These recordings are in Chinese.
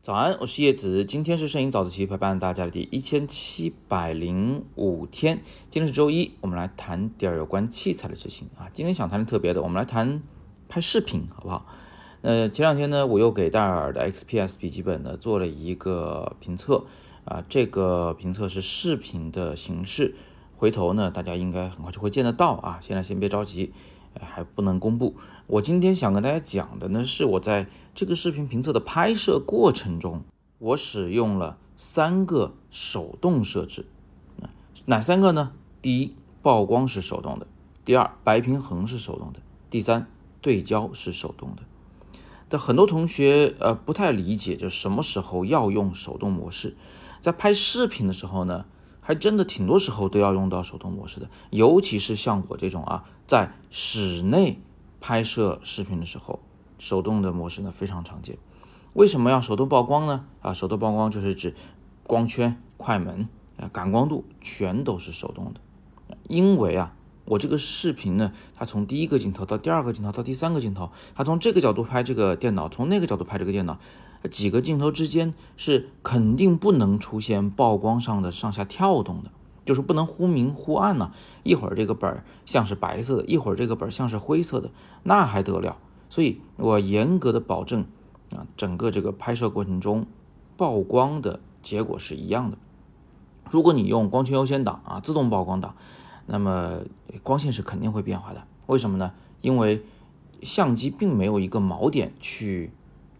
早安，我是叶子，今天是摄影早自习陪伴大家的第一千七百零五天，今天是周一，我们来谈点儿有关器材的事情啊。今天想谈的特别的，我们来谈拍视频，好不好？呃，前两天呢，我又给戴尔的 XPS 笔记本呢做了一个评测啊，这个评测是视频的形式，回头呢大家应该很快就会见得到啊，现在先别着急。还不能公布。我今天想跟大家讲的呢，是我在这个视频评测的拍摄过程中，我使用了三个手动设置。哪三个呢？第一，曝光是手动的；第二，白平衡是手动的；第三，对焦是手动的。但很多同学呃不太理解，就什么时候要用手动模式，在拍视频的时候呢？还真的挺多时候都要用到手动模式的，尤其是像我这种啊，在室内拍摄视频的时候，手动的模式呢非常常见。为什么要手动曝光呢？啊，手动曝光就是指光圈、快门、啊感光度全都是手动的。因为啊，我这个视频呢，它从第一个镜头到第二个镜头到第三个镜头，它从这个角度拍这个电脑，从那个角度拍这个电脑。几个镜头之间是肯定不能出现曝光上的上下跳动的，就是不能忽明忽暗呢。一会儿这个本儿像是白色的，一会儿这个本儿像是灰色的，那还得了？所以我严格的保证啊，整个这个拍摄过程中曝光的结果是一样的。如果你用光圈优先档啊，自动曝光档，那么光线是肯定会变化的。为什么呢？因为相机并没有一个锚点去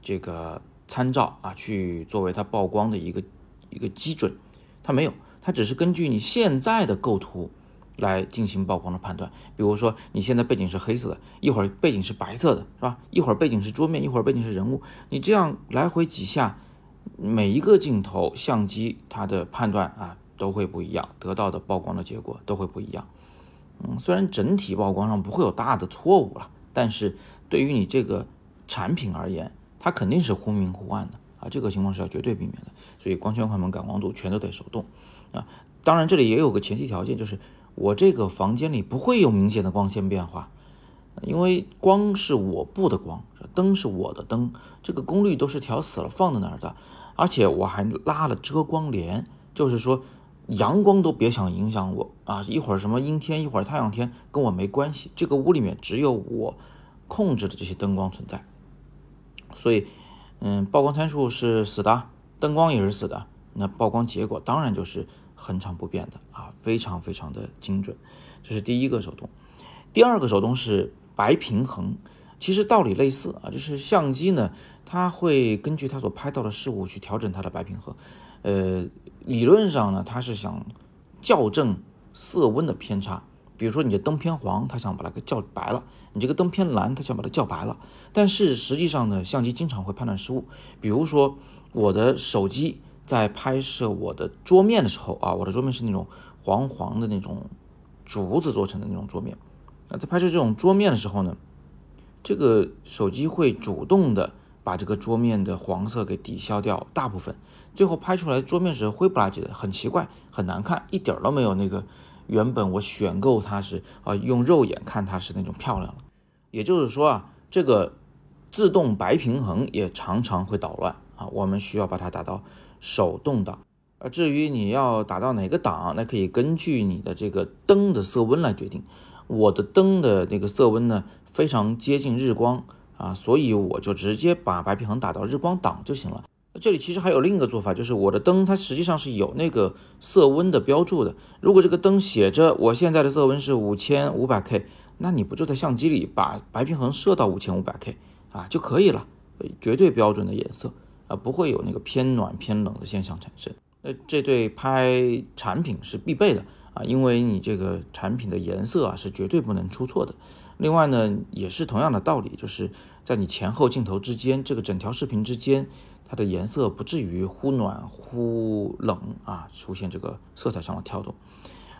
这个。参照啊，去作为它曝光的一个一个基准，它没有，它只是根据你现在的构图来进行曝光的判断。比如说，你现在背景是黑色的，一会儿背景是白色的，是吧？一会儿背景是桌面，一会儿背景是人物，你这样来回几下，每一个镜头相机它的判断啊都会不一样，得到的曝光的结果都会不一样。嗯，虽然整体曝光上不会有大的错误了，但是对于你这个产品而言，它肯定是忽明忽暗的啊，这个情况是要绝对避免的，所以光圈、快门、感光度全都得手动啊。当然，这里也有个前提条件，就是我这个房间里不会有明显的光线变化，因为光是我布的光，灯是我的灯，这个功率都是调死了放在那儿的，而且我还拉了遮光帘，就是说阳光都别想影响我啊，一会儿什么阴天，一会儿太阳天，跟我没关系，这个屋里面只有我控制的这些灯光存在。所以，嗯，曝光参数是死的，灯光也是死的，那曝光结果当然就是恒常不变的啊，非常非常的精准。这是第一个手动，第二个手动是白平衡，其实道理类似啊，就是相机呢，它会根据它所拍到的事物去调整它的白平衡。呃，理论上呢，它是想校正色温的偏差。比如说你的灯偏黄，它想把它给校白了；你这个灯偏蓝，它想把它校白了。但是实际上呢，相机经常会判断失误。比如说我的手机在拍摄我的桌面的时候啊，我的桌面是那种黄黄的那种竹子做成的那种桌面。那在拍摄这种桌面的时候呢，这个手机会主动的把这个桌面的黄色给抵消掉大部分，最后拍出来桌面是灰不拉几的，很奇怪，很难看，一点都没有那个。原本我选购它是啊，用肉眼看它是那种漂亮了，也就是说啊，这个自动白平衡也常常会捣乱啊，我们需要把它打到手动档。啊，至于你要打到哪个档，那可以根据你的这个灯的色温来决定。我的灯的那个色温呢，非常接近日光啊，所以我就直接把白平衡打到日光档就行了。这里其实还有另一个做法，就是我的灯它实际上是有那个色温的标注的。如果这个灯写着我现在的色温是五千五百 K，那你不就在相机里把白平衡设到五千五百 K 啊就可以了，绝对标准的颜色啊，不会有那个偏暖偏冷的现象产生。那这对拍产品是必备的啊，因为你这个产品的颜色啊是绝对不能出错的。另外呢，也是同样的道理，就是在你前后镜头之间，这个整条视频之间。它的颜色不至于忽暖忽冷啊，出现这个色彩上的跳动。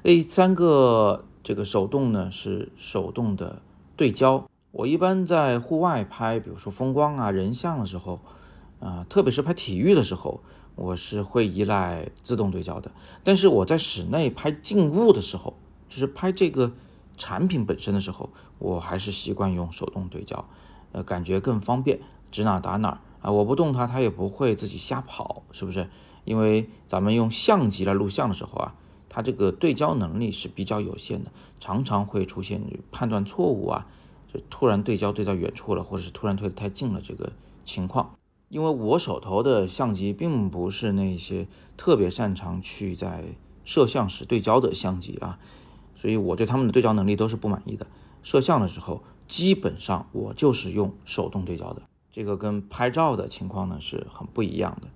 第三个这个手动呢是手动的对焦。我一般在户外拍，比如说风光啊、人像的时候，啊，特别是拍体育的时候，我是会依赖自动对焦的。但是我在室内拍静物的时候，就是拍这个产品本身的时候，我还是习惯用手动对焦。呃，感觉更方便，指哪打哪啊，我不动它，它也不会自己瞎跑，是不是？因为咱们用相机来录像的时候啊，它这个对焦能力是比较有限的，常常会出现判断错误啊，就突然对焦对到远处了，或者是突然推得太近了这个情况。因为我手头的相机并不是那些特别擅长去在摄像时对焦的相机啊，所以我对他们的对焦能力都是不满意的。摄像的时候，基本上我就是用手动对焦的，这个跟拍照的情况呢是很不一样的，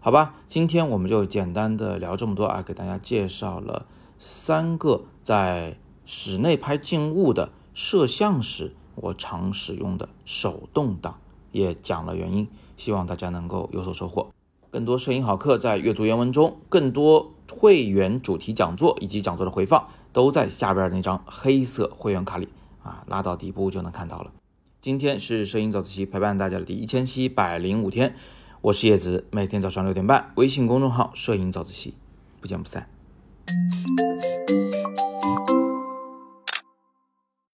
好吧？今天我们就简单的聊这么多啊，给大家介绍了三个在室内拍静物的摄像时我常使用的手动挡。也讲了原因，希望大家能够有所收获。更多摄影好课在阅读原文中，更多会员主题讲座以及讲座的回放都在下边那张黑色会员卡里啊，拉到底部就能看到了。今天是摄影早自习陪伴大家的第一千七百零五天，我是叶子，每天早上六点半，微信公众号摄影早自习，不见不散。